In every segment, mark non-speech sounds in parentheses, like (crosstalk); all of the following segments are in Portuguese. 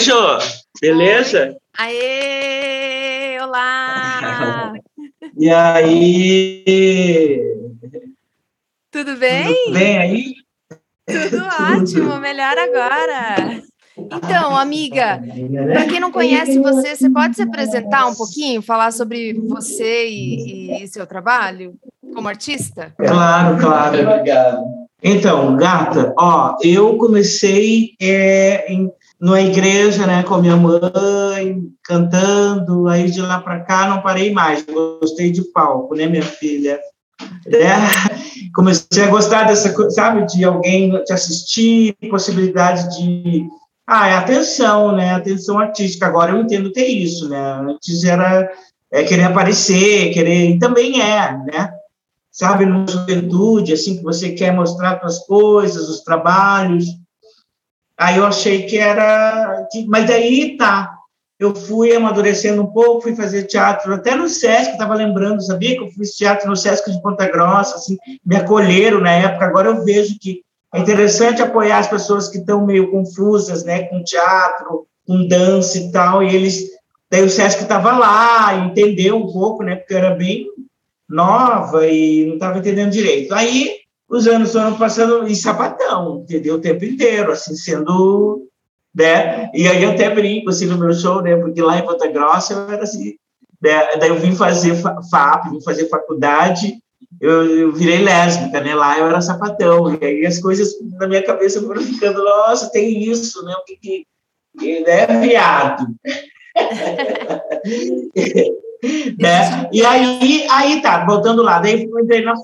Jô. Beleza? Aê! Olá! e aí? Tudo bem? Tudo bem aí? Tudo ótimo, melhor agora. Então, amiga, para quem não conhece você, você pode se apresentar um pouquinho, falar sobre você e, e seu trabalho como artista? Claro, claro. Obrigado. Então, gata, ó, eu comecei é, em, numa igreja, né, com minha mãe, cantando, aí de lá para cá não parei mais, gostei de palco, né, minha filha? É, (laughs) comecei a gostar dessa coisa, sabe, de alguém te assistir, possibilidade de ah, é atenção, né? Atenção artística. Agora eu entendo ter isso, né? Antes era é, querer aparecer, querer. E também é, né? Sabe, na juventude, assim, que você quer mostrar suas coisas, os trabalhos. Aí eu achei que era. Mas daí tá. Eu fui amadurecendo um pouco, fui fazer teatro até no Sesc, estava lembrando, sabia que eu fiz teatro no Sesc de Ponta Grossa, assim, me acolheram na época. Agora eu vejo que é interessante apoiar as pessoas que estão meio confusas, né, com teatro, com dança e tal, e eles, daí o Sesc estava lá, entendeu um pouco, né, porque eu era bem nova e não estava entendendo direito. Aí os anos foram passando em sapatão, entendeu, o tempo inteiro, assim, sendo, né, e aí eu até brinco, assim, no meu show, né, porque lá em Ponta Grossa eu era assim, né, daí eu vim fazer FAP, vim fazer faculdade, eu, eu, virei lésbica, né? Lá eu era sapatão. E aí as coisas na minha cabeça foram ficando, nossa, tem isso, né? O que que. É viado. (laughs) (laughs) né? E aí, aí tá, voltando lá, daí eu entrei na.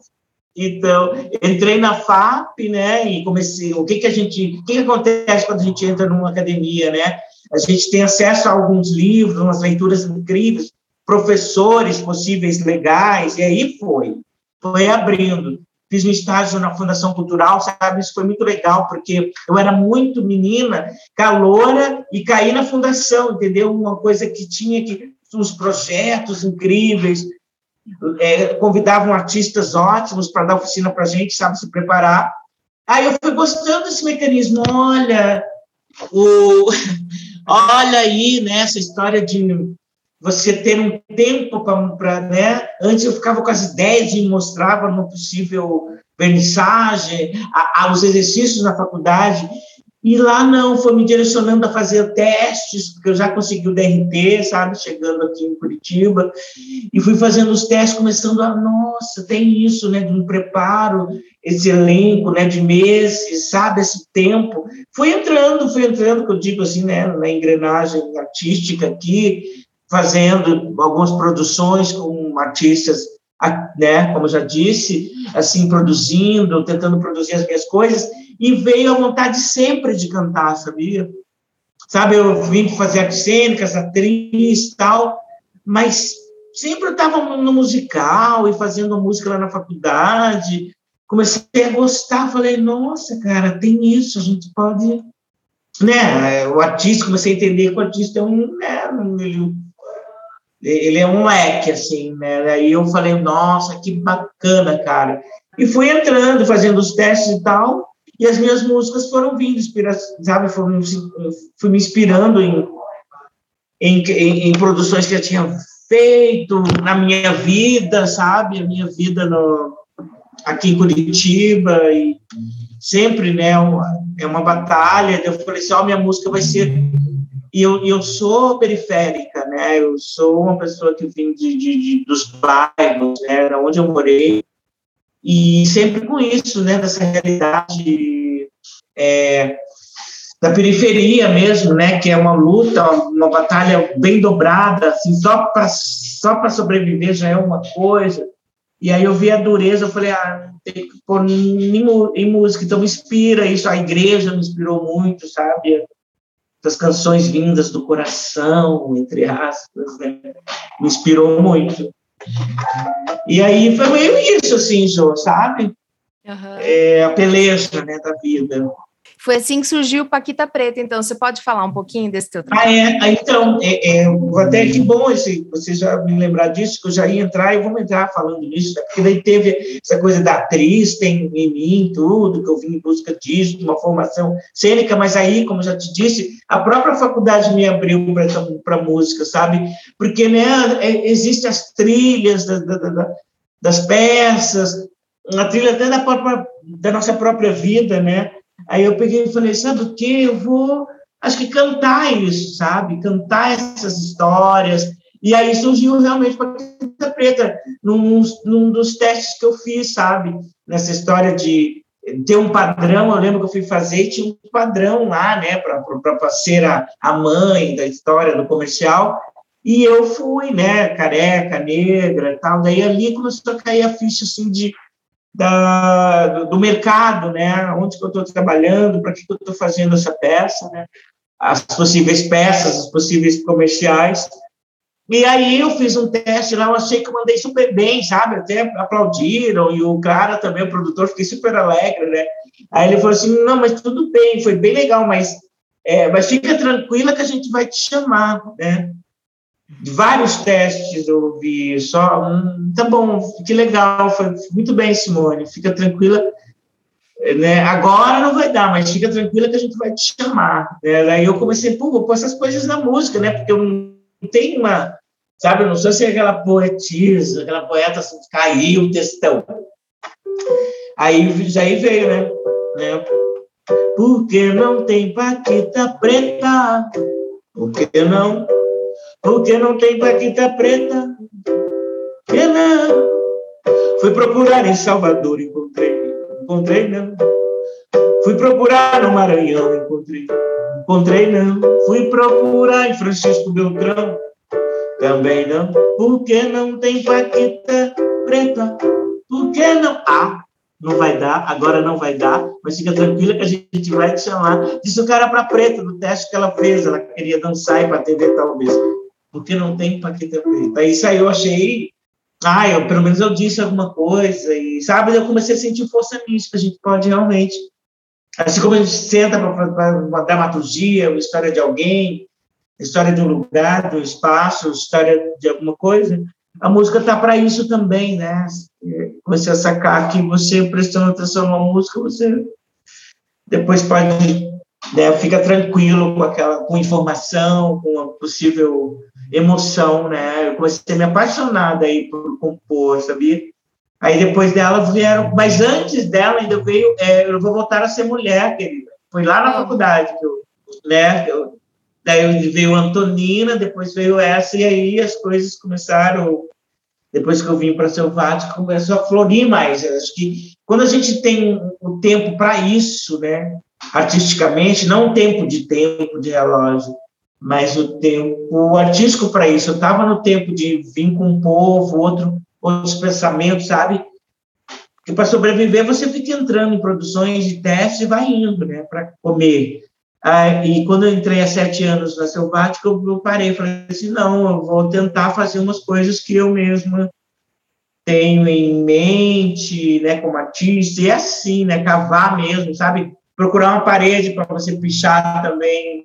Então, entrei na FAP, né? E comecei. O que que a gente. O que, acontece quando a gente entra numa academia, né? A gente tem acesso a alguns livros, umas leituras incríveis, professores possíveis legais, e aí foi foi abrindo. Fiz um estágio na Fundação Cultural, sabe? Isso foi muito legal, porque eu era muito menina, caloura, e caí na fundação, entendeu? Uma coisa que tinha que. uns projetos incríveis, é, convidavam artistas ótimos para dar oficina para a gente, sabe? Se preparar. Aí eu fui gostando desse mecanismo. Olha, o, (laughs) olha aí, né, essa história de você ter um tempo para, né? Antes eu ficava com as ideias e mostrava no possível vernissagem, a, a, os exercícios na faculdade, e lá não, foi me direcionando a fazer testes, porque eu já consegui o DRT, sabe, chegando aqui em Curitiba, e fui fazendo os testes, começando a, nossa, tem isso, né, de um preparo, esse elenco, né, de meses, sabe, esse tempo. Fui entrando, fui entrando, que eu digo assim, né, na engrenagem artística aqui, fazendo algumas produções com artistas, né, como já disse, assim, produzindo, tentando produzir as minhas coisas, e veio a vontade sempre de cantar, sabia? Sabe, eu vim fazer artes cênicas, atriz tal, mas sempre eu estava no musical e fazendo música lá na faculdade, comecei a gostar, falei, nossa, cara, tem isso, a gente pode... Né, o artista, comecei a entender que o artista é um, né, um, ele é um leque, assim, né? Aí eu falei, nossa, que bacana, cara. E fui entrando, fazendo os testes e tal, e as minhas músicas foram vindo, sabe? Foram, fui me inspirando em, em, em, em, produções que eu tinha feito na minha vida, sabe? A minha vida no, aqui em Curitiba, e sempre, né? Uma, é uma batalha. Eu falei assim: ó, minha música vai ser e eu, eu sou periférica, né? Eu sou uma pessoa que vim de, de, de dos bairros, né? Onde eu morei. E sempre com isso, né? Dessa realidade é, da periferia mesmo, né? Que é uma luta, uma batalha bem dobrada, assim, só para só para sobreviver já é uma coisa. E aí eu vi a dureza, eu falei, ah, tem que pôr em, em música, então me inspira isso, a igreja me inspirou muito, sabe? Das canções vindas do coração, entre aspas, né? me inspirou muito. E aí foi meio isso, assim, Jô, sabe? Uhum. É, a peleja né, da vida. Foi assim que surgiu o Paquita Preta, então você pode falar um pouquinho desse teu trabalho? Ah, é, então, é, é, até que bom esse, você já me lembrar disso, que eu já ia entrar e vamos entrar falando nisso, né? porque daí teve essa coisa da atriz, tem em mim tudo, que eu vim em busca disso, uma formação cênica, mas aí, como já te disse, a própria faculdade me abriu para música, sabe? Porque, né, é, existem as trilhas da, da, da, das peças, a trilha até da, própria, da nossa própria vida, né? Aí eu peguei e falei, sabe o quê? Eu vou, acho que cantar isso, sabe? Cantar essas histórias. E aí surgiu realmente a Quinta Preta, num, num dos testes que eu fiz, sabe? Nessa história de ter um padrão, eu lembro que eu fui fazer e tinha um padrão lá, né, para ser a, a mãe da história do comercial, e eu fui, né, careca, negra tal, daí ali começou a cair a ficha, assim, de da, do mercado, né? Onde que eu estou trabalhando, para que, que eu estou fazendo essa peça, né? As possíveis peças, os possíveis comerciais. E aí eu fiz um teste lá, eu achei que eu mandei super bem, sabe? Até aplaudiram, e o cara também, o produtor, fiquei super alegre, né? Aí ele falou assim, não, mas tudo bem, foi bem legal, mas, é, mas fica tranquila que a gente vai te chamar, né? Vários testes eu ouvi, só, hum, tá bom, que legal, foi muito bem, Simone, fica tranquila, né, agora não vai dar, mas fica tranquila que a gente vai te chamar, né, daí eu comecei, pô, vou pôr essas coisas na música, né, porque eu não tenho uma, sabe, eu não sou assim aquela poetisa, aquela poeta assim, caiu o textão, aí, aí veio, né, né, porque não tem paquita preta, porque não porque não tem paquita preta. Que não. Fui procurar em Salvador, encontrei. Encontrei não. Fui procurar no Maranhão, encontrei. Encontrei não. Fui procurar em Francisco Beltrão. Também não. Porque não tem paquita preta. Por que não? Ah, não vai dar, agora não vai dar, mas fica tranquila que a gente vai te chamar. Disse o cara para preta no teste que ela fez, ela queria dançar e atender talvez porque não tem Paquita Preta. Isso aí eu achei, ah, eu, pelo menos eu disse alguma coisa, e sabe, eu comecei a sentir força nisso, que a gente pode realmente, assim como a gente senta para uma dramaturgia, uma história de alguém, história de um lugar, de um espaço, história de alguma coisa, a música está para isso também, né? A sacar que você prestando atenção numa música, você depois pode né, fica tranquilo com aquela com informação, com a possível emoção, né? Eu comecei a me apaixonar aí por compor, sabia? Aí depois dela vieram, mas antes dela ainda veio, é, eu vou voltar a ser mulher, querida. Foi lá na faculdade que eu, né? Eu, daí veio Antonina, depois veio essa e aí as coisas começaram. Depois que eu vim para Selvático, começou a florir mais. Eu acho que quando a gente tem o tempo para isso, né? Artisticamente, não o tempo de tempo de relógio, mas o tempo artístico para isso. Eu estava no tempo de vir com um povo, outro, outros pensamentos, sabe? Que para sobreviver você fica entrando em produções de testes e vai indo, né, para comer. Ah, e quando eu entrei há sete anos na Selvática, eu, eu parei, falei assim, não, eu vou tentar fazer umas coisas que eu mesma tenho em mente, né, como artista, e é assim, né, cavar mesmo, sabe? Procurar uma parede para você pichar também,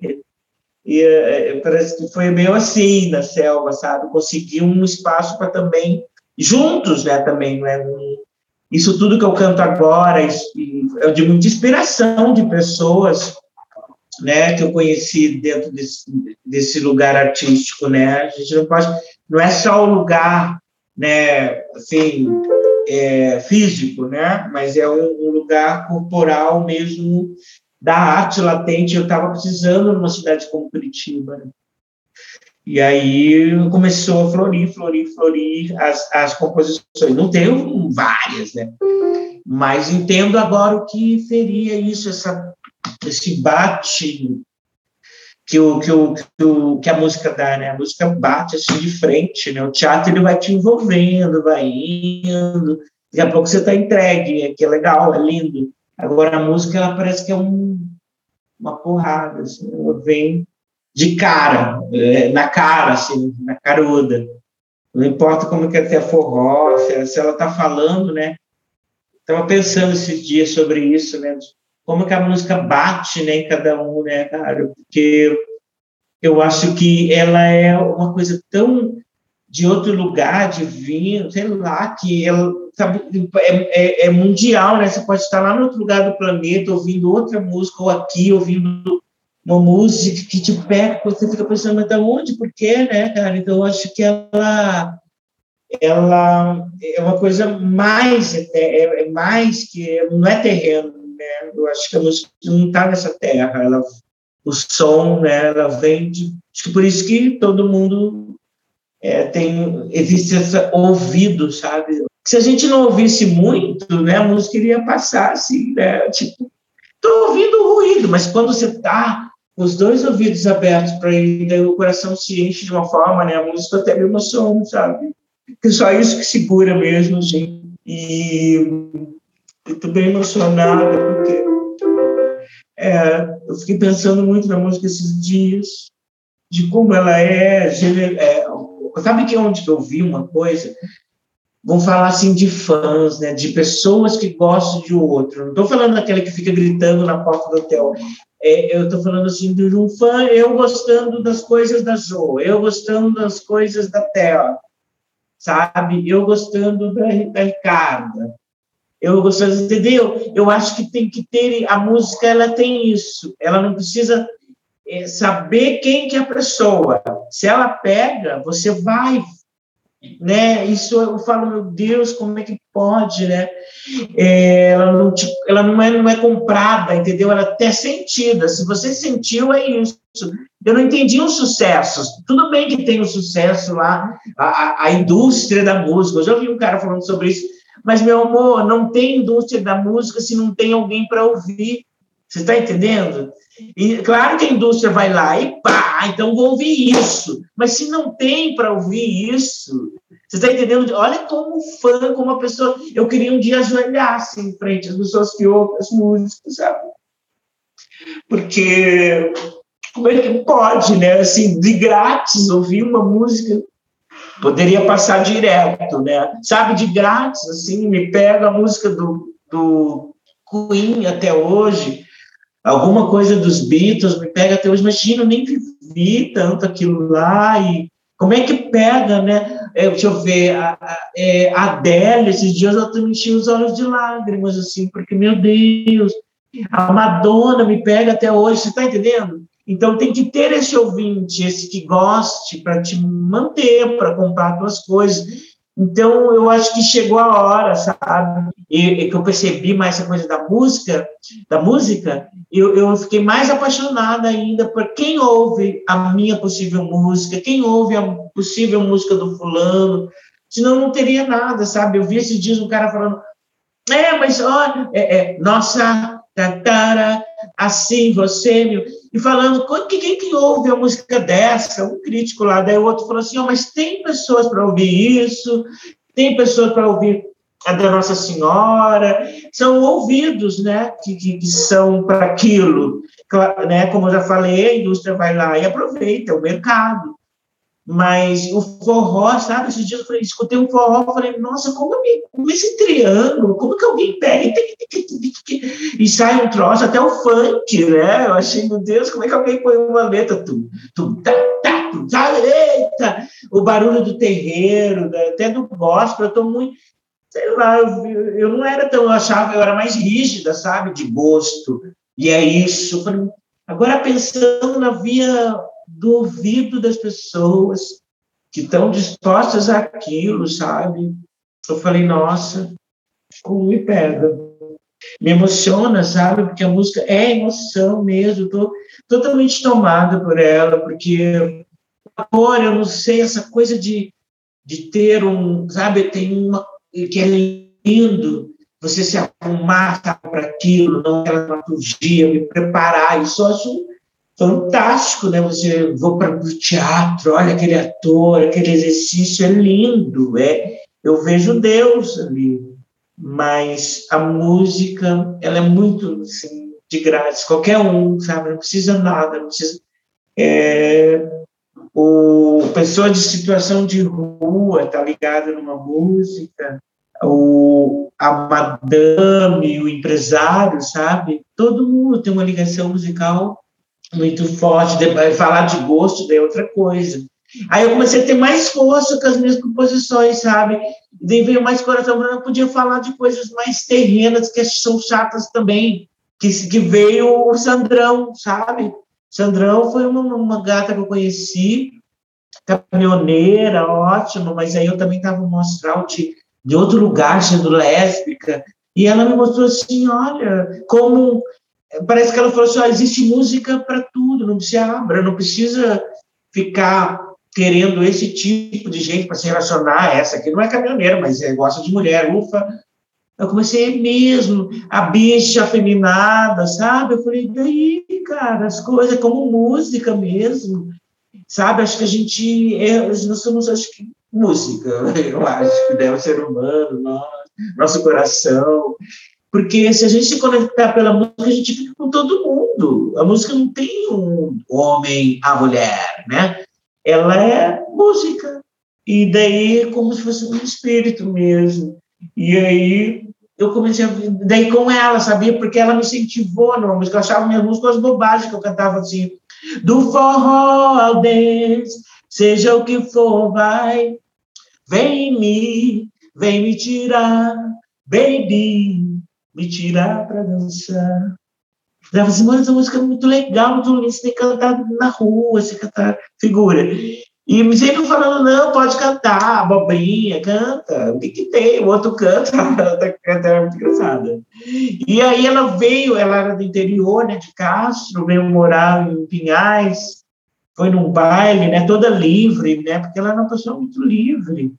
e é, parece que foi meio assim na selva, sabe? Conseguir um espaço para também, juntos, né? Também, né? Isso tudo que eu canto agora é de muita inspiração de pessoas, né? Que eu conheci dentro desse, desse lugar artístico, né? A gente não pode, não é só o lugar, né? Assim, é, físico, né? Mas é um, um lugar corporal mesmo da arte latente, eu estava precisando numa cidade como Curitiba. Né? E aí começou a florir, florir, florir as, as composições. Não tenho várias, né? Mas entendo agora o que seria isso, essa, esse bate que, o, que, o, que, o, que a música dá, né? A música bate assim de frente, né? O teatro ele vai te envolvendo, vai indo. Daqui a pouco você está entregue, é que é legal, é lindo. Agora, a música, ela parece que é um, uma porrada, assim, ela vem de cara, é, na cara, assim, na caruda. Não importa como que até forró, se ela está falando, né? Estava pensando esses dias sobre isso, né? Como que a música bate né, em cada um, né, cara? Porque eu acho que ela é uma coisa tão de outro lugar, divino, sei lá, que ela sabe, é, é, é, mundial, né? Você pode estar lá no outro lugar do planeta ouvindo outra música, ou aqui ouvindo uma música que te pega, você fica pensando, mas da onde, por quê, né, cara? Então, eu acho que ela ela é uma coisa mais é, é mais que não é terreno né? Eu acho que a música não está nessa terra ela o som né ela vem de acho que por isso que todo mundo é, tem existe esse ouvido sabe? Se a gente não ouvisse muito né a música iria passar assim né tipo estou ouvindo ruído mas quando você está com os dois ouvidos abertos para ele o coração se enche de uma forma né a música até me emociona sabe? Que só isso que segura mesmo, gente. E estou bem emocionada, porque é, eu fiquei pensando muito na música esses dias, de como ela é, é sabe que onde que eu vi uma coisa? Vamos falar assim de fãs, né? De pessoas que gostam de outro. Não estou falando daquela que fica gritando na porta do hotel. É, eu estou falando assim de um fã, eu gostando das coisas da Jo, eu gostando das coisas da Terra sabe? Eu gostando da, da Ricarda, eu gostando, entendeu? Eu acho que tem que ter, a música ela tem isso, ela não precisa é, saber quem que é a pessoa. Se ela pega, você vai né? Isso eu falo, meu Deus, como é que pode, né? É, ela não, tipo, ela não é, não é comprada, entendeu? Ela é sentida. Se você sentiu, é isso. Eu não entendi os sucessos. Tudo bem que tem o sucesso lá, a, a indústria da música. Eu já ouvi um cara falando sobre isso. Mas, meu amor, não tem indústria da música se não tem alguém para ouvir. Você está entendendo? E claro que a indústria vai lá e pá, então vou ouvir isso. Mas se não tem para ouvir isso, você está entendendo? Olha como fã, como a pessoa. Eu queria um dia ajoelhar assim, em frente às pessoas que ouvem as músicas, sabe? Porque como é que pode, né? Assim, de grátis ouvir uma música. Poderia passar direto, né? Sabe, de grátis, assim, me pega a música do, do Queen até hoje alguma coisa dos Beatles me pega até hoje. Imagina, eu nem vivi tanto aquilo lá e como é que pega, né? É, deixa eu ver, a, a, é, Adele, esses dias eu também enchi os olhos de lágrimas, assim, porque, meu Deus, a Madonna me pega até hoje, você está entendendo? Então tem que ter esse ouvinte, esse que goste, para te manter, para comprar tuas coisas. Então, eu acho que chegou a hora, sabe? E, e que eu percebi mais essa coisa da música, da música, eu, eu fiquei mais apaixonada ainda por quem ouve a minha possível música, quem ouve a possível música do fulano, senão não teria nada, sabe? Eu vi esses dias um cara falando, é, mas olha, é, é, nossa, tatara, assim você, meu e falando, quem que ouve a música dessa? Um crítico lá, daí o outro falou assim, oh, mas tem pessoas para ouvir isso, tem pessoas para ouvir a da Nossa Senhora, são ouvidos, né, que, que, que são para aquilo, né, como eu já falei, a indústria vai lá e aproveita, o mercado, mas o forró, sabe? Esses dias eu falei, escutei um forró, falei, nossa, como, me, como esse triângulo, como que alguém pega e, sai um troço, até o funk, né? Eu achei, meu Deus, como é que alguém põe uma letra, tu, tu, tá, tá, tu, tá, eita, o barulho do terreiro, até do gospel, eu tô muito, sei lá, eu, eu não era tão, eu achava, eu era mais rígida, sabe, de gosto, e é isso. Agora, pensando na via do ouvido das pessoas que estão dispostas àquilo, sabe? Eu falei, nossa, como me pega. Me emociona, sabe? Porque a música é emoção mesmo. Estou totalmente tomada por ela, porque agora eu não sei, essa coisa de, de ter um, sabe? Tem uma que é lindo, você se arrumar para aquilo, não aquela dramaturgia, me preparar. Isso eu acho fantástico, né? Você vou para o teatro, olha aquele ator, aquele exercício é lindo, é. Eu vejo Deus ali, mas a música ela é muito assim, de grátis, qualquer um, sabe? Não precisa nada, não precisa. É, o pessoa de situação de rua está ligada numa música, o, a madame, o empresário, sabe? Todo mundo tem uma ligação musical muito forte. Falar de gosto é outra coisa. Aí eu comecei a ter mais força com as minhas composições, sabe? Daí veio mais coração, eu podia falar de coisas mais terrenas, que são chatas também, que, que veio o Sandrão, sabe? Sandrão foi uma, uma gata que eu conheci, caminhoneira, ótima, mas aí eu também estava no astral de, de outro lugar, sendo lésbica, e ela me mostrou assim, olha, como parece que ela falou assim, oh, existe música para tudo, não se abra, não precisa ficar querendo esse tipo de gente para se relacionar. Essa aqui não é caminhoneira, mas é, gosta de mulher, ufa. Eu comecei mesmo, a bicha afeminada, sabe? Eu falei, daí, cara, as coisas como música mesmo, sabe? Acho que a gente, é, nós somos, acho que, música, (laughs) eu acho que deve ser humano, nosso, nosso coração. Porque se a gente se conectar pela música, a gente fica com todo mundo. A música não tem um homem, a mulher, né? ela é música. E daí é como se fosse um espírito mesmo. E aí eu comecei a daí com ela, sabia? Porque ela me incentivou na música. Eu achava minhas músicas bobagens que eu cantava assim. Do forró ao dance, seja o que for, vai. Vem me, vem me tirar, baby, me tirar para dançar. Ela falou assim, mano, essa música é muito legal, muito você tem cantar na rua, você cantar figura. E me sempre falando, não, pode cantar, abobrinha, canta, o que que tem? O outro canta, (laughs) outra canta, era muito engraçada. E aí ela veio, ela era do interior, né, de Castro, veio morar em Pinhais, foi num baile, né, toda livre, né, porque ela era uma pessoa muito livre.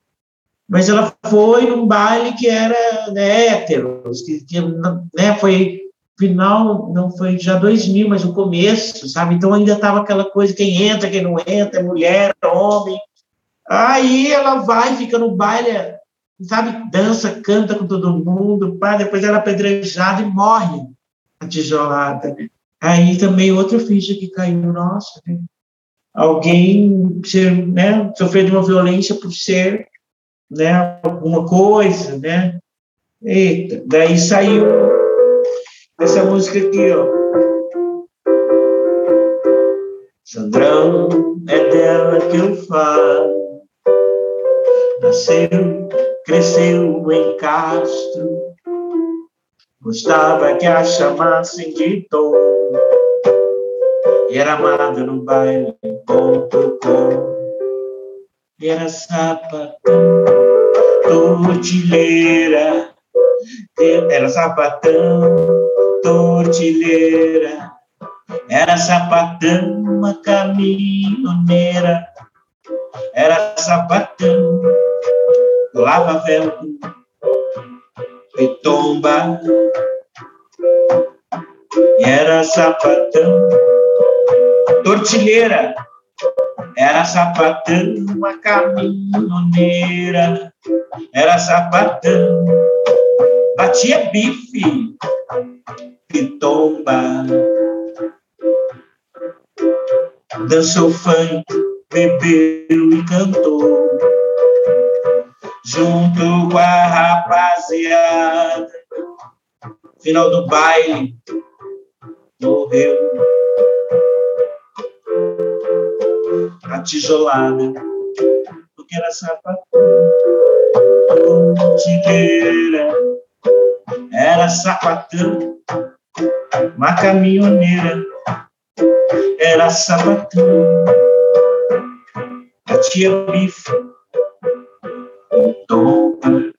Mas ela foi num baile que era né, héteros, que, que né, foi final não foi já 2000, mas o começo, sabe? Então ainda estava aquela coisa, quem entra, quem não entra, é mulher, homem. Aí ela vai, fica no baile, sabe? Dança, canta com todo mundo, pá, depois ela é apedrejada e morre a tijolada. Aí também outra ficha que caiu, nossa, né? alguém ser, né, sofrer de uma violência por ser né, alguma coisa, né? Eita, daí saiu essa música aqui, ó. Sandrão, é dela que eu falo. Nasceu, cresceu em Castro. Gostava que a chamassem de Tom. E era amada no baile. Era sapatão, tortilheira. Era sapatão, tortilheira, era sapatão, uma caminhoneira, era sapatão, lava vento e tomba, era sapatão, tortilheira, era sapatão, uma caminhoneira, era sapatão, batia bife, pitomba. Dançou funk, bebeu e cantou, junto com a rapaziada. Final do baile, morreu. A tijolada, porque era sapatão, tigueira era sapatão, uma caminhoneira, era sapatão, a tia bife, tomba,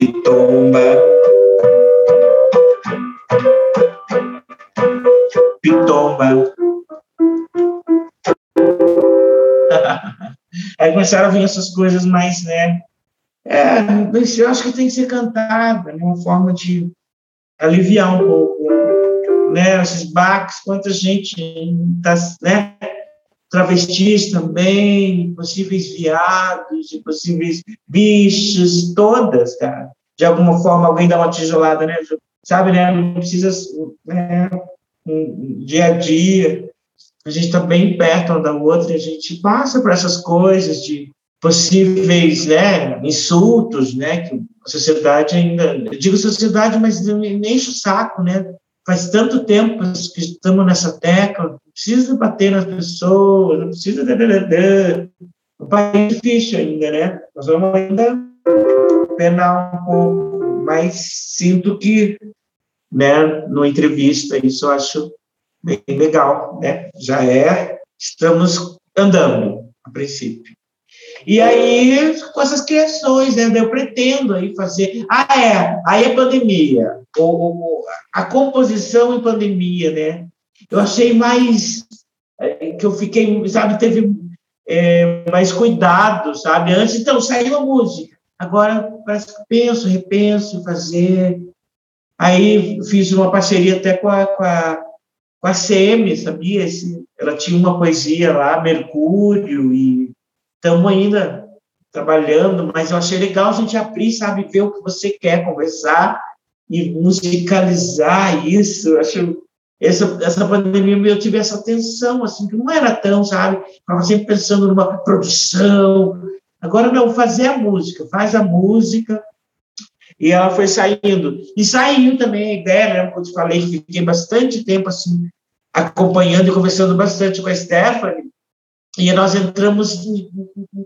e tomba, pitomba. (laughs) Aí começaram a vir essas coisas mais, né, é, eu acho que tem que ser cantada, né? uma forma de aliviar um pouco, né? Esses baques, quanta gente está, né? Travestis também, possíveis viados, possíveis bichos, todas, cara. De alguma forma, alguém dá uma tijolada, né? Sabe, né? Não precisa, né? Um dia a dia, a gente está bem perto uma da outra, a gente passa por essas coisas de possíveis né, insultos, né, que a sociedade ainda, eu digo sociedade, mas nem enche o saco, né, faz tanto tempo que estamos nessa tecla, não precisa bater nas pessoas, não precisa... O país é difícil ainda, né, nós vamos ainda penar um pouco, mas sinto que, né, numa entrevista, isso eu acho bem legal, né, já é, estamos andando, a princípio. E aí, com essas criações, né, eu pretendo aí fazer. Ah, é, aí a pandemia, ou, a composição em pandemia, né? Eu achei mais. É, que eu fiquei, sabe, teve é, mais cuidado, sabe? Antes, então, saiu a música. Agora, parece que penso, repenso, fazer. Aí, fiz uma parceria até com a, com a, com a CM, sabia? Esse, ela tinha uma poesia lá, Mercúrio, e estamos ainda trabalhando, mas eu achei legal a gente abrir, sabe, ver o que você quer conversar e musicalizar isso. Acho essa, essa pandemia eu tive essa tensão, assim, que não era tão, sabe? Estava sempre pensando numa produção. Agora, não, fazer a música, faz a música. E ela foi saindo. E saiu também a ideia, né? Como eu te falei, fiquei bastante tempo, assim, acompanhando e conversando bastante com a Stephanie e nós entramos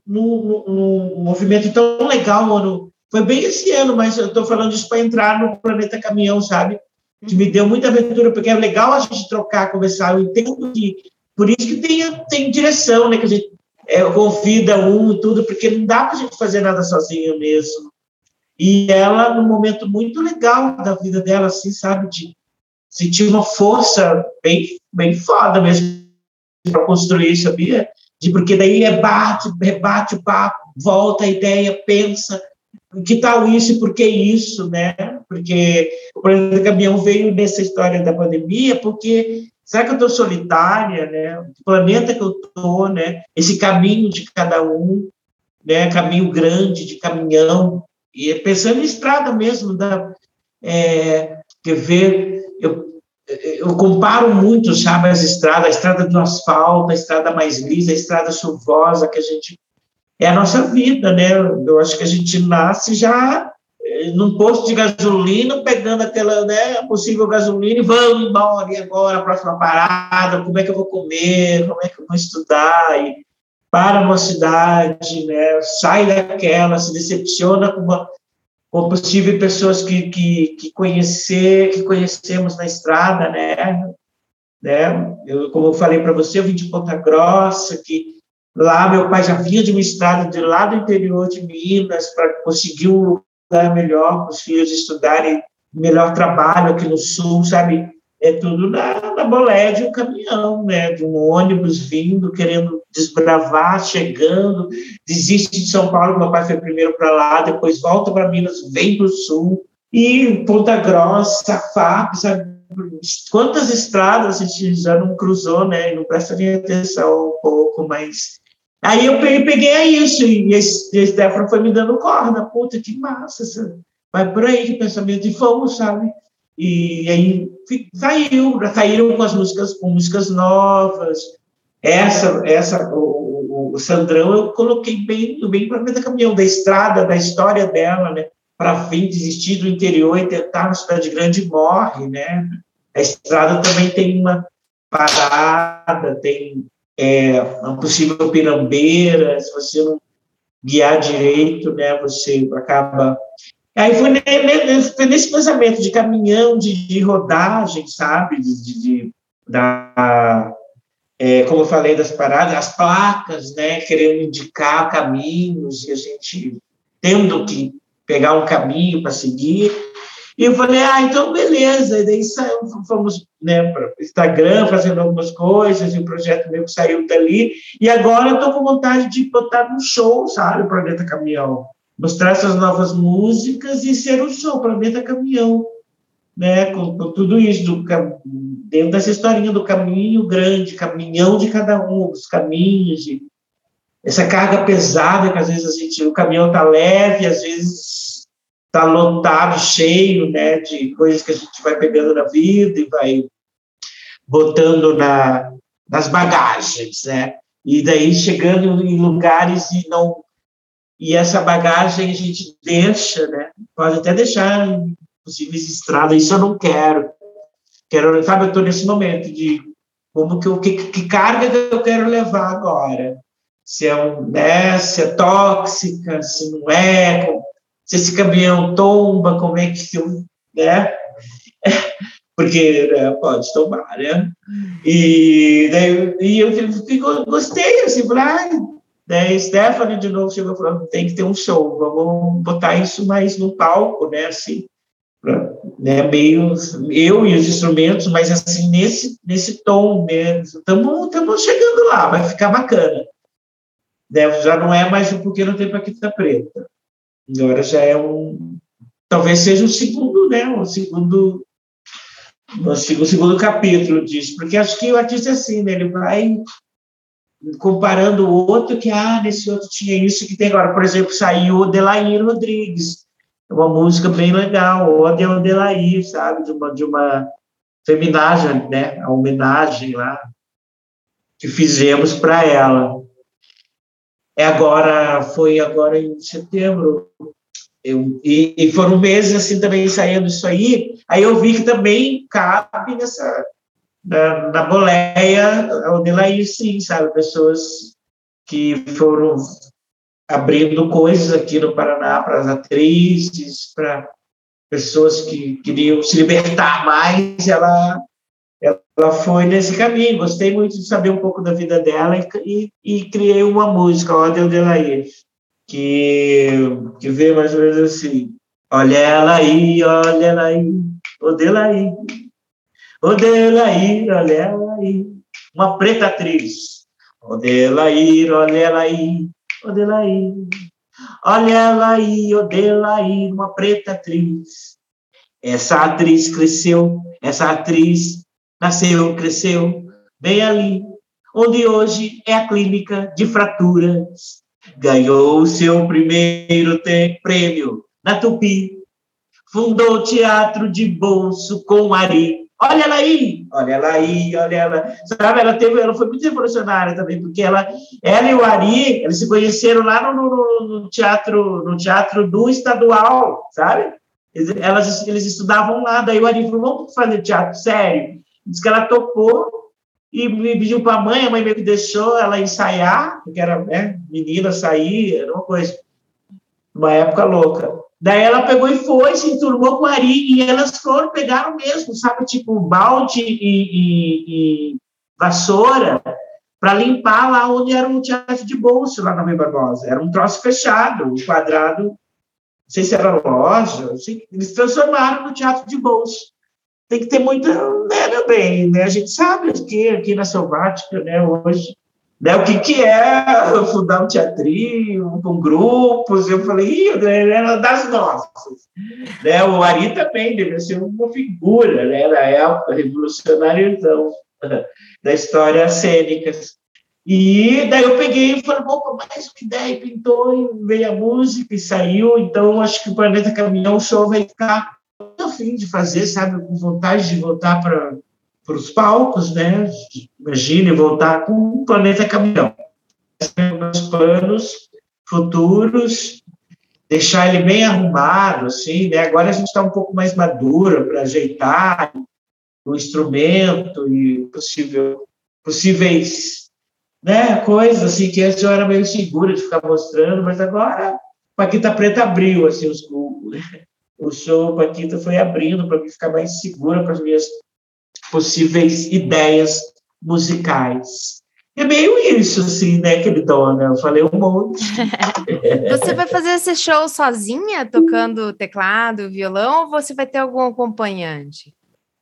num movimento tão legal, mano. Foi bem esse ano, mas eu estou falando isso para entrar no Planeta Caminhão, sabe? Que me deu muita aventura, porque é legal a gente trocar, conversar. Eu entendo que. Por isso que tem, tem direção, né? Que a gente é, convida um e tudo, porque não dá para a gente fazer nada sozinho mesmo. E ela, num momento muito legal da vida dela, assim, sabe? De sentir uma força bem, bem foda mesmo para construir, sabia? De, porque daí rebate, rebate o papo, volta a ideia, pensa, que tal isso e por que isso, né? Porque o Planeta Caminhão veio nessa história da pandemia, porque será que eu estou solitária, né? O planeta que eu estou, né? Esse caminho de cada um, né? Caminho grande de caminhão e pensando em estrada mesmo, da é, ver, eu eu comparo muito, sabe, as estradas, a estrada do asfalto, a estrada mais lisa, a estrada chuvosa que a gente é a nossa vida, né? Eu acho que a gente nasce já eh, num posto de gasolina, pegando aquela, né, possível gasolina e vamos embora, e agora, a próxima parada, como é que eu vou comer, como é que eu vou estudar, e para uma cidade, né, sai daquela, se decepciona com uma, ou possível pessoas que, que, que conhecer que conhecemos na estrada, né? né? Eu, como eu falei para você, eu vim de Ponta Grossa, que lá meu pai já vinha de uma estrada de lá do interior de Minas para conseguir um lugar melhor para os filhos estudarem melhor trabalho aqui no sul, sabe? É tudo na, na bolé de um caminhão, né? de um ônibus vindo, querendo desbravar, chegando, desiste de São Paulo, meu pai foi primeiro para lá, depois volta para Minas, vem para o sul, e Ponta Grossa, FAP, sabe? Quantas estradas a gente já não cruzou, né? Não presta nem atenção um pouco, mas... Aí eu peguei, peguei isso, e a Stefano foi me dando corda, puta, que massa, sabe? vai por aí de pensamento, e fomos, sabe? E aí saiu, saíram com as músicas, com músicas novas. Essa, essa, o, o, o Sandrão eu coloquei bem, bem para da caminhão da estrada, da história dela, né? Para vir desistir do interior e tentar na cidade grande morre, né? A estrada também tem uma parada, tem é, uma possível pirambeira, se você não guiar direito, né? Você acaba Aí foi nesse pensamento de caminhão, de, de rodagem, sabe? De, de, da, é, como eu falei, das paradas, as placas, né? Querendo indicar caminhos e a gente tendo que pegar um caminho para seguir. E eu falei, ah, então beleza. E daí fomos né, para Instagram fazendo algumas coisas, e o projeto meu saiu dali. E agora eu estou com vontade de botar no show, sabe, o Planeta Caminhão mostrar essas novas músicas e ser o show, Planeta Caminhão, né? Com, com, tudo isso, do, dentro dessa historinha do caminho grande, caminhão de cada um, os caminhos, de, essa carga pesada que às vezes a gente, o caminhão está leve, às vezes está lotado, cheio, né? De coisas que a gente vai pegando na vida e vai botando na, nas bagagens, né? E daí chegando em lugares e não e essa bagagem a gente deixa, né? Pode até deixar possíveis estradas, isso eu não quero. Quero, sabe, eu estou nesse momento de como que, eu, que, que carga que eu quero levar agora. Se é, um, né, se é tóxica, se não é, se esse caminhão tomba, como é que eu, né? (laughs) Porque né, pode tombar, né? E, daí, e eu fico, gostei, assim, falei, ah, né, Stephanie de novo chegou falando, tem que ter um show, vamos botar isso mais no palco, né, assim, né, meio eu e os instrumentos, mas assim nesse nesse tom mesmo. Estamos chegando lá, vai ficar bacana. Né, já não é mais o porque não tem paquita preta. Agora já é um talvez seja o segundo, né, o segundo o segundo capítulo disso, porque acho que o artista é assim, né, ele vai comparando o outro que ah, nesse outro tinha isso que tem agora, por exemplo, saiu o Delair Rodrigues, é uma música bem legal, Ode ao Delair, sabe? De uma, de uma feminagem, né? A homenagem lá que fizemos para ela. É agora, foi agora em setembro, eu, e, e, foram meses assim também saindo isso aí, aí eu vi que também cabe nessa, na, na boleia, o Delair, sim, sabe, pessoas que foram abrindo coisas aqui no Paraná para as atrizes, para pessoas que queriam se libertar mais, ela ela foi nesse caminho. Gostei muito de saber um pouco da vida dela e, e, e criei uma música, Odel Delair, que, que vê mais ou menos assim: Olha ela aí, olha ela aí, o Delair, o Delair, olha ela aí, uma preta atriz. O Delair, olha ela aí, Odelaí. Olha ela aí, Odelaí, uma preta atriz. Essa atriz cresceu, essa atriz nasceu, cresceu, bem ali, onde hoje é a clínica de fraturas. Ganhou o seu primeiro prêmio na Tupi. Fundou o teatro de bolso com Ari Olha ela aí, olha ela aí, olha ela. Sabe, ela teve, ela foi muito revolucionária também, porque ela, ela e o Ari, eles se conheceram lá no, no, no teatro, no teatro do estadual, sabe? Elas, eles estudavam lá, daí o Ari falou, vamos fazer teatro sério. Diz que ela topou e me pediu para a mãe, a mãe meio que deixou ela ensaiar, porque era né, menina, sair, era uma coisa, uma época louca. Daí ela pegou e foi, se enturmou com a Ari, e elas foram, pegaram mesmo, sabe, tipo, balde e, e, e vassoura para limpar lá onde era um teatro de bolso, lá na Rui Barbosa. Era um troço fechado, um quadrado, não sei se era loja, eles transformaram no teatro de bolso. Tem que ter muito, né, meu bem, né? A gente sabe que aqui na Selvática, né, hoje, né, o que, que é fundar um teatrinho com grupos. Eu falei, Ih, era das nossas. Né, o Ari também deve ser uma figura né, na época, revolucionária então, (laughs) da história cênica. E daí eu peguei e falei, opa, mais uma ideia, pintou, e veio a música e saiu. Então, acho que o Planeta Caminhão, o show vai ficar a fim de fazer, sabe, com vontade de voltar para os palcos, né? Imagine voltar com o planeta caminhão. Meus planos futuros, deixar ele bem arrumado, assim, né? Agora a gente está um pouco mais madura para ajeitar o instrumento e possível, possíveis, né? Coisas assim que antes eu era meio segura de ficar mostrando, mas agora Paquita Preta abriu assim os né? o show Paquita foi abrindo para ficar mais segura para as minhas possíveis ideias musicais. É meio isso, assim, né, queridona? Eu falei um monte. (laughs) você vai fazer esse show sozinha, tocando teclado, violão, ou você vai ter algum acompanhante?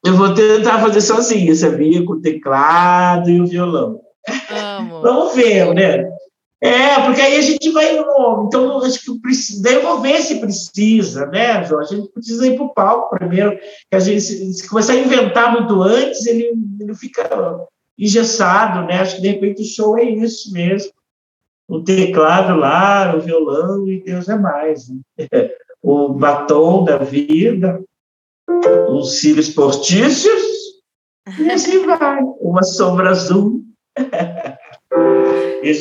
Eu vou tentar fazer sozinha, sabia? Com o teclado e o violão. Amo. Vamos ver, né? É, porque aí a gente vai. Então, acho que precisa, daí eu vou ver se precisa, né, Jorge? A gente precisa ir para o palco primeiro, que a gente, se começar a inventar muito antes, ele, ele fica engessado, né? Acho que de repente o show é isso mesmo. O teclado lá, o violão e Deus é mais. Né? (laughs) O batom da vida, os cílios portícios, e assim (laughs) vai. Uma sombra azul. (laughs)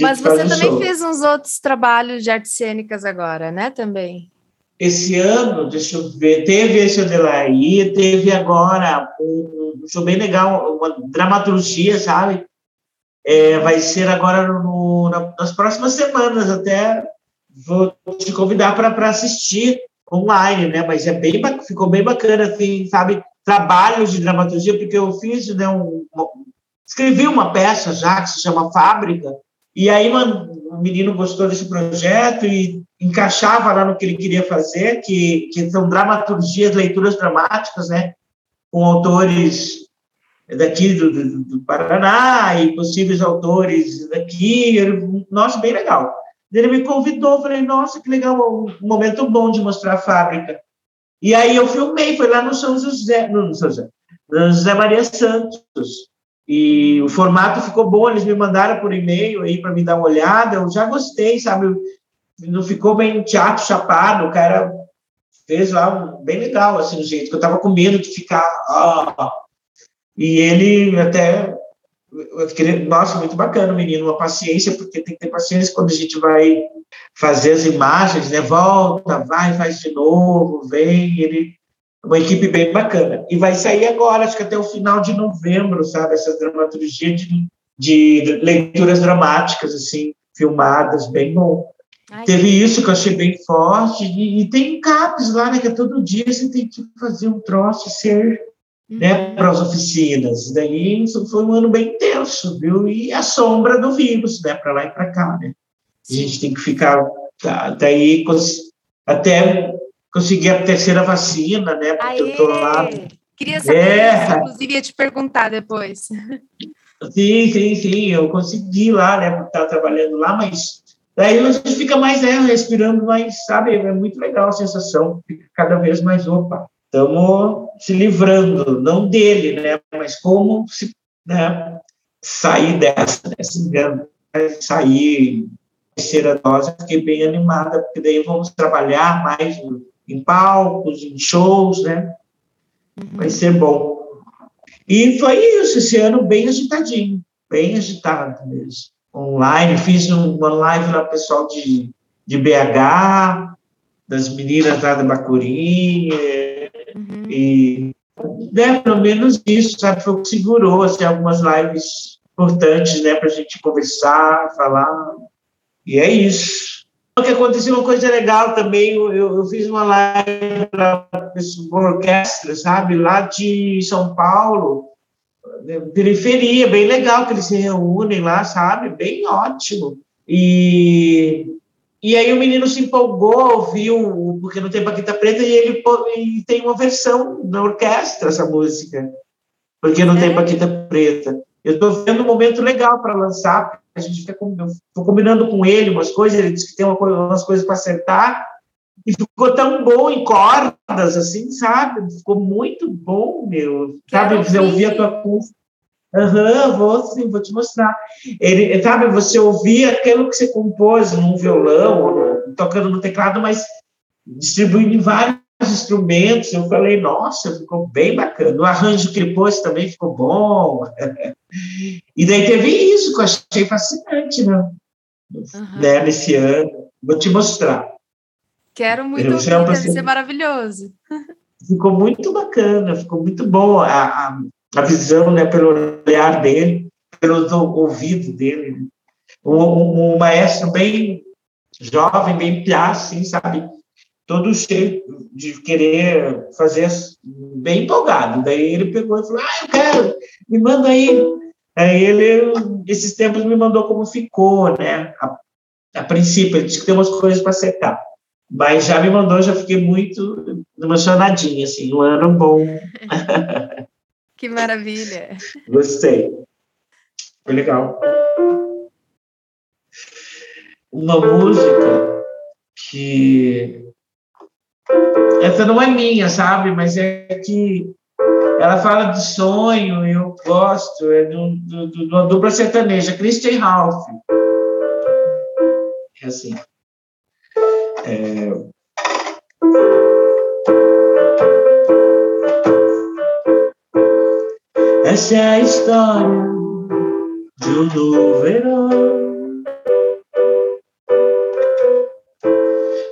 Mas você também show. fez uns outros trabalhos de artes cênicas agora, né? Também. Esse ano, deixa eu ver, teve esse Adelaí, teve agora um, um show bem legal, uma dramaturgia, sabe? É, vai ser agora no, na, nas próximas semanas, até vou te convidar para assistir online, né? Mas é bem, ficou bem bacana, assim, sabe? Trabalhos de dramaturgia, porque eu fiz, né, um, escrevi uma peça já que se chama Fábrica, e aí o menino gostou desse projeto e encaixava lá no que ele queria fazer, que, que são dramaturgias, leituras dramáticas, né? Com autores daqui do, do, do Paraná e possíveis autores daqui. Nossa, bem legal. Ele me convidou, falei, nossa, que legal, um momento bom de mostrar a fábrica. E aí eu filmei, foi lá no São José, no São José, no José Maria Santos. E o formato ficou bom, eles me mandaram por e-mail aí para me dar uma olhada. Eu já gostei, sabe? Não ficou bem teatro chapado, o cara fez lá um, bem legal, assim, do jeito que eu estava com medo de ficar. Ah. E ele até. Nossa, muito bacana, menino, uma paciência, porque tem que ter paciência quando a gente vai fazer as imagens, né? Volta, vai, faz de novo, vem. Ele uma equipe bem bacana. E vai sair agora, acho que até o final de novembro, sabe? Essa dramaturgia de, de leituras dramáticas, assim, filmadas, bem bom. Ai, Teve isso que eu achei bem forte. E, e, tem CAPES lá, né? Que é todo dia você tem que fazer um troço ser uhum. né, para as oficinas. Daí foi um ano bem intenso, viu? E a sombra do vírus, né? Para lá e para cá, né? A gente tem que ficar. Tá, daí até consegui a terceira vacina, né? Porque Aê! eu tô lá. Queria saber é. isso, inclusive ia te perguntar depois. Sim, sim, sim, eu consegui lá, né? Porque estava trabalhando lá, mas daí a gente fica mais, né, respirando mais, sabe? É muito legal a sensação, fica cada vez mais, opa, estamos se livrando, não dele, né? Mas como se, né, sair dessa, né? Se engano, sair terceira dose, fiquei bem animada, porque daí vamos trabalhar mais em palcos, em shows, né? Uhum. Vai ser bom. E foi isso, esse ano bem agitadinho, bem agitado mesmo. Online, fiz uma live lá pessoal de, de BH, das meninas lá da Bacuri, uhum. e né, pelo menos isso, sabe, foi o que segurou, assim, algumas lives importantes, né, para a gente conversar, falar, e é isso que aconteceu uma coisa legal também, eu, eu fiz uma live para uma orquestra, sabe, lá de São Paulo, periferia, bem legal que eles se reúnem lá, sabe, bem ótimo. E, e aí o menino se empolgou, ouviu, porque não tem Paquita Preta, e ele e tem uma versão na orquestra, essa música, porque não é. tem Paquita Preta. Eu estou vendo um momento legal para lançar, a gente fica combinando com ele umas coisas, ele disse que tem uma, umas coisas para acertar, e ficou tão bom em cordas, assim, sabe? Ficou muito bom, meu. Sabe, eu ouvi a tua acústica. Aham, vou sim, vou te mostrar. Ele, sabe, você ouvia aquilo que você compôs num violão, tocando no teclado, mas distribuindo em vários instrumentos. Eu falei, nossa, ficou bem bacana. O arranjo que ele pôs também ficou bom. (laughs) E daí teve isso que eu achei fascinante, né? Uhum. né nesse ano. Vou te mostrar. Quero muito ouvir, deve assim, ser maravilhoso. Ficou muito bacana, ficou muito bom a, a, a visão, né, pelo olhar dele, pelo ouvido dele. Né? Um, um, um, maestro bem jovem, bem piá, assim, sabe? Todo cheio de querer fazer bem empolgado. Daí ele pegou e falou: Ah, eu quero, me manda aí Aí ele, esses tempos, me mandou como ficou, né? A, a princípio, ele disse que tem umas coisas para acertar. Mas já me mandou, já fiquei muito emocionadinha, assim, um ano bom. (laughs) que maravilha! Gostei. Foi legal. Uma música que. Essa não é minha, sabe? Mas é que ela fala de sonho, eu gosto, é de, uma dupla sertaneja, Christian Ralph. É assim. É... Essa é a história de um novo verão.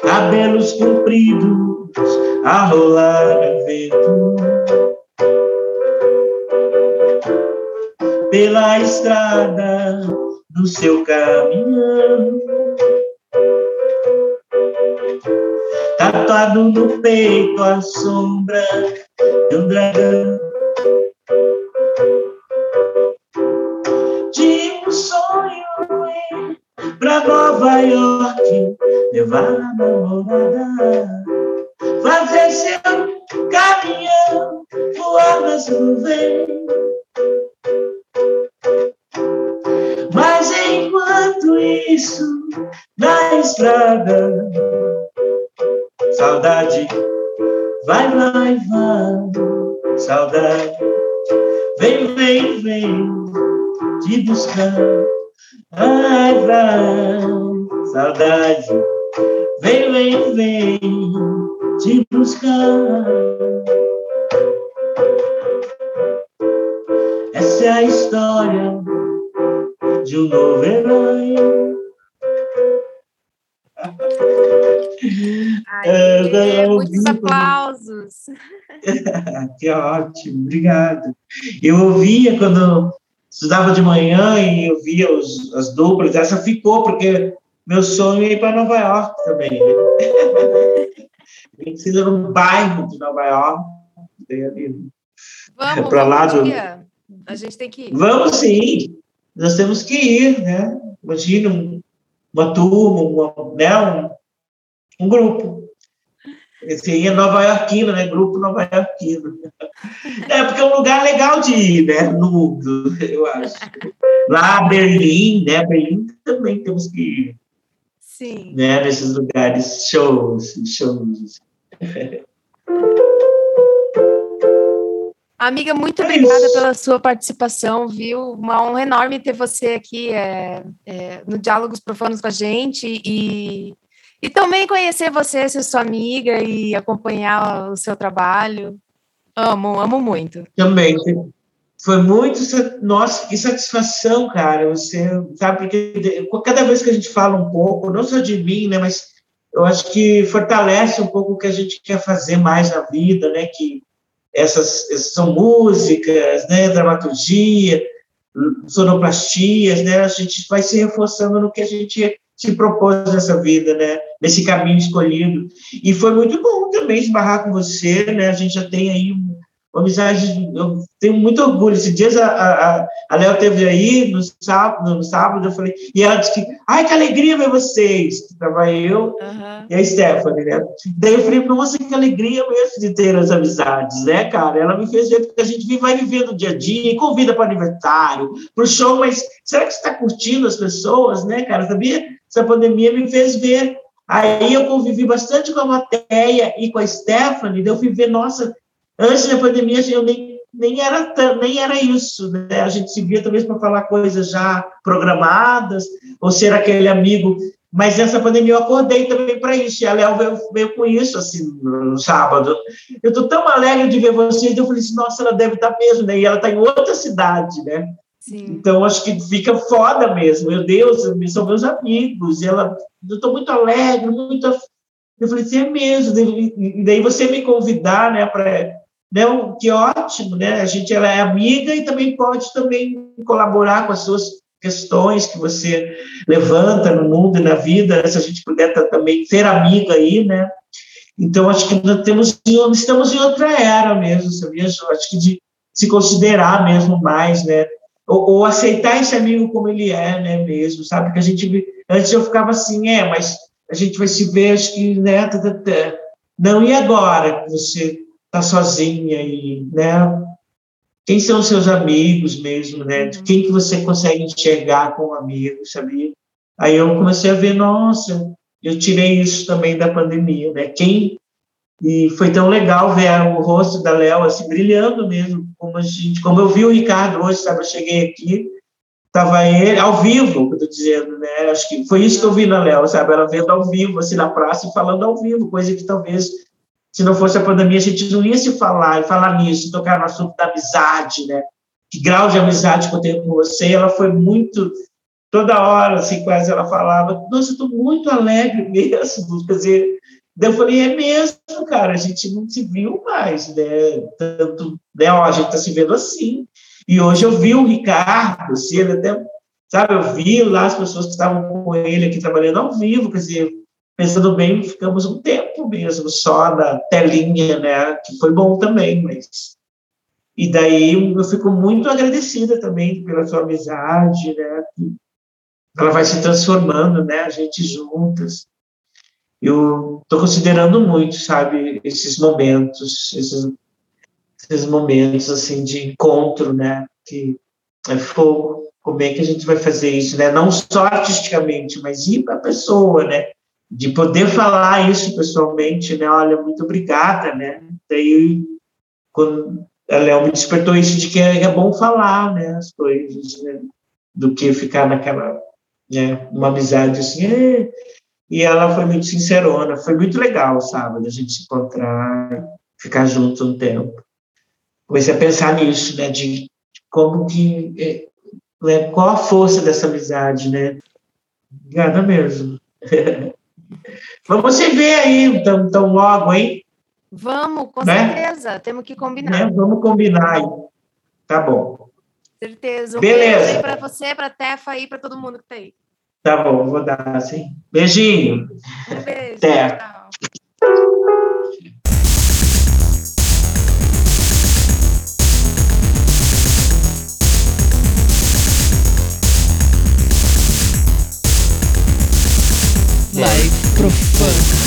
Cabelos compridos a rolar no vento. Pela estrada do seu caminhão. Tatuado no peito a sombra de um dragão. Tinha um sonho pra Nova York, levar a namorada, fazer seu caminhão, voar nas nuvens. Mas enquanto isso, na estrada, saudade vai, vai, saudade, vem, vem, vem te buscar, vai, vai, saudade, vem, vem, vem te buscar. Essa é a história de um novo herói. (laughs) Aê, muitos aplausos. (laughs) que ótimo, obrigado. Eu ouvia quando estudava de manhã e eu via os, as duplas, essa ficou, porque meu sonho é ir para Nova York também. (laughs) Né? Precisa num bairro de Nova York. Vamos, para lá do... A gente tem que ir. Vamos sim nós temos que ir, né? Imagina uma turma, uma, né? um, um grupo. Esse aí é Nova Yorkino, né? Grupo Nova Yorkino. É, porque é um lugar legal de ir, né? No mundo, eu acho. Lá, Berlim, né? Berlim também temos que ir. Sim. Né? Nesses lugares, shows, shows. Amiga, muito é obrigada isso. pela sua participação, viu? Uma honra enorme ter você aqui é, é, no Diálogos Profanos com a gente e, e também conhecer você, ser sua amiga e acompanhar o seu trabalho. Amo, amo muito. Também. Foi muito. Nossa, que satisfação, cara. Você sabe, porque cada vez que a gente fala um pouco, não só de mim, né, mas eu acho que fortalece um pouco o que a gente quer fazer mais na vida, né? Que essas, essas são músicas, né, dramaturgia, sonoplastias, né, a gente vai se reforçando no que a gente se propôs nessa vida, né, nesse caminho escolhido. E foi muito bom também esbarrar com você, né, a gente já tem aí uma amizade, eu tenho muito orgulho. Esses dias a, a, a Léo teve aí, no sábado, no sábado, eu falei, e ela disse que, ai, que alegria ver vocês. Estava eu uhum. e a Stephanie, né? Daí eu falei, nossa, que alegria mesmo de ter as amizades, né, cara? Ela me fez ver que a gente vai vivendo o dia a dia, e convida para aniversário, para o show, mas será que você está curtindo as pessoas, né, cara? Sabia? Essa pandemia me fez ver. Aí eu convivi bastante com a Matéia e com a Stephanie, eu fui ver, nossa, Antes da pandemia, eu nem, nem, era, nem era isso, né? A gente se via talvez para falar coisas já programadas, ou ser aquele amigo. Mas nessa pandemia eu acordei também para isso, e a Léo veio, veio, com isso, assim, no sábado. Eu estou tão alegre de ver vocês, eu falei assim, nossa, ela deve estar tá mesmo, né? E ela está em outra cidade, né? Sim. Então, acho que fica foda mesmo. Meu Deus, são meus amigos. E ela, eu estou muito alegre, muito. Eu falei assim, é mesmo. E daí você me convidar, né, para né, que ótimo, né? A gente ela é amiga e também pode também colaborar com as suas questões que você levanta no mundo e na vida, se a gente puder também ser amiga aí, né? Então acho que nós temos estamos em outra era mesmo, sabia? Acho que de se considerar mesmo mais, né? Ou, ou, aceitar esse amigo como ele é, né? Mesmo, sabe? Porque a gente antes eu ficava assim, é, mas a gente vai se ver, acho que, né? Tá, tá, tá. Não e agora que você tá sozinha e, né? Quem são os seus amigos mesmo, né? Uhum. Quem que você consegue enxergar como amigo, sabia? Aí eu comecei a ver, nossa, eu tirei isso também da pandemia, né? Quem e foi tão legal ver o rosto da Léo assim brilhando mesmo, como a gente, como eu vi o Ricardo hoje, sabe? Eu cheguei aqui, tava ele ao vivo, eu tô dizendo, né? Acho que foi isso que eu vi na Léo, sabe? Ela vendo ao vivo, assim, na praça e falando ao vivo, coisa que talvez se não fosse a pandemia, a gente não ia se falar, e falar nisso, tocar no assunto da amizade, né? Que grau de amizade que eu tenho com você, ela foi muito toda hora, assim, quase ela falava, nossa, estou muito alegre mesmo, quer dizer, daí eu falei, é mesmo, cara, a gente não se viu mais, né, tanto, né, ó, a gente está se vendo assim, e hoje eu vi o Ricardo, assim, ele até, sabe, eu vi lá as pessoas que estavam com ele aqui trabalhando ao vivo, quer dizer, pensando bem, ficamos um tempo mesmo só na telinha, né, que foi bom também, mas... E daí eu fico muito agradecida também pela sua amizade, né, ela vai se transformando, né, a gente juntas. Eu estou considerando muito, sabe, esses momentos, esses, esses momentos, assim, de encontro, né, que é fogo, como é que a gente vai fazer isso, né, não só artisticamente, mas ir para a pessoa, né, de poder falar isso pessoalmente, né? Olha, muito obrigada, né? Daí, quando a Léo me despertou isso de que é, é bom falar, né? As coisas, né? Do que ficar naquela, né? Uma amizade assim. É... E ela foi muito sincerona, foi muito legal, sabe? A gente se encontrar, ficar junto um tempo. Comecei a pensar nisso, né? De como que, é, né? qual a força dessa amizade, né? Obrigada mesmo. (laughs) Vamos se ver aí tão, tão logo, hein? Vamos, com né? certeza. Temos que combinar. Né? Vamos combinar aí. Tá bom. Certeza. Um Beleza. beijo para você, para a Tefa e para todo mundo que está aí. Tá bom, vou dar, assim. Beijinho. Beijo. Até. Tchau. Life pro funk.